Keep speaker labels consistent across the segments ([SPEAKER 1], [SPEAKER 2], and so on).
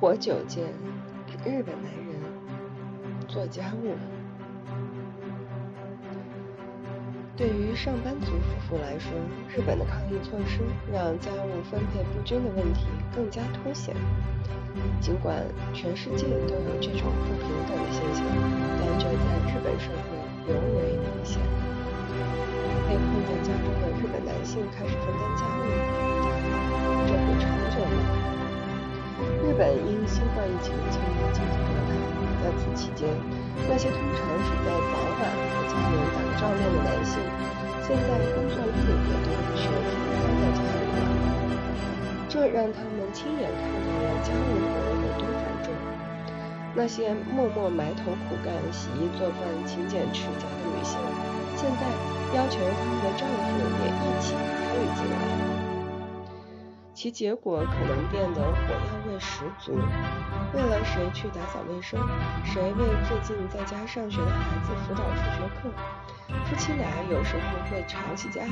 [SPEAKER 1] 活久见，日本男人做家务。对于上班族夫妇来说，日本的抗疫措施让家务分配不均的问题更加凸显。尽管全世界都有这种不平等的现象，但这在日本社会尤为明显。被困在家中的日本男性开始分担家务，本因新冠疫情进入紧急状态，在此期间，那些通常只在早晚和家人打照面的男性，现在工作日也都全副待在家里了。这让他们亲眼看到了家务活有多繁重。那些默默埋头苦干、洗衣做饭、勤俭持家的女性，现在要求他们的丈夫也一起参与进来。其结果可能变得火药味十足。为了谁去打扫卫生，谁为最近在家上学的孩子辅导数学课，夫妻俩有时候会吵起架来。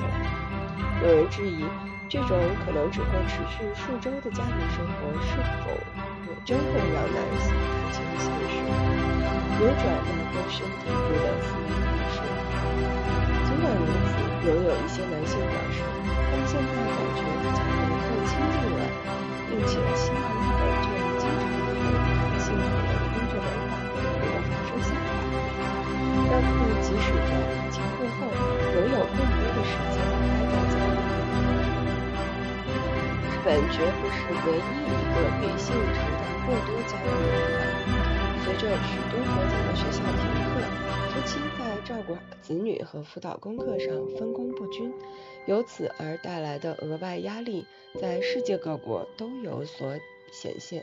[SPEAKER 1] 有人质疑，这种可能只会持续数周的家庭生活，是否真会让男性看清现实，扭转那根深蒂固的？仍有一些男性表示，他们现在感觉和家人。亲近了，并且希望日本这样经常有弹性的工作文化能够发生下来，让他们即使在疫情过后，仍有更多的时间待在家里。日本绝不是唯一一个女性承担过多家务的地方。随着许多国家的学校停课，夫妻在照顾子女和辅导功课上分工不均由此而带来的额外压力在世界各国都有所显现。